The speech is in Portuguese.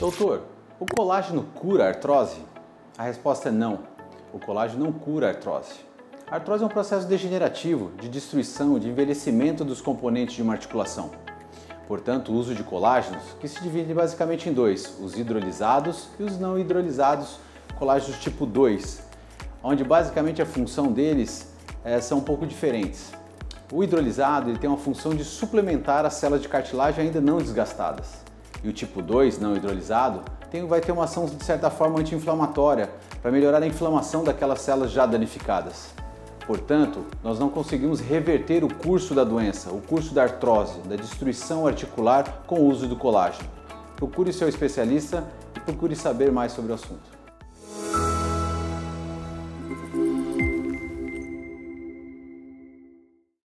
Doutor, o colágeno cura a artrose? A resposta é não. O colágeno não cura a artrose. A artrose é um processo degenerativo de destruição, de envelhecimento dos componentes de uma articulação. Portanto, o uso de colágenos, que se divide basicamente em dois, os hidrolisados e os não hidrolisados, colágenos tipo 2, onde basicamente a função deles é, são um pouco diferentes. O hidrolisado ele tem uma função de suplementar as células de cartilagem ainda não desgastadas. E o tipo 2, não hidrolisado, tem, vai ter uma ação de certa forma anti-inflamatória para melhorar a inflamação daquelas células já danificadas. Portanto, nós não conseguimos reverter o curso da doença, o curso da artrose, da destruição articular com o uso do colágeno. Procure seu especialista e procure saber mais sobre o assunto.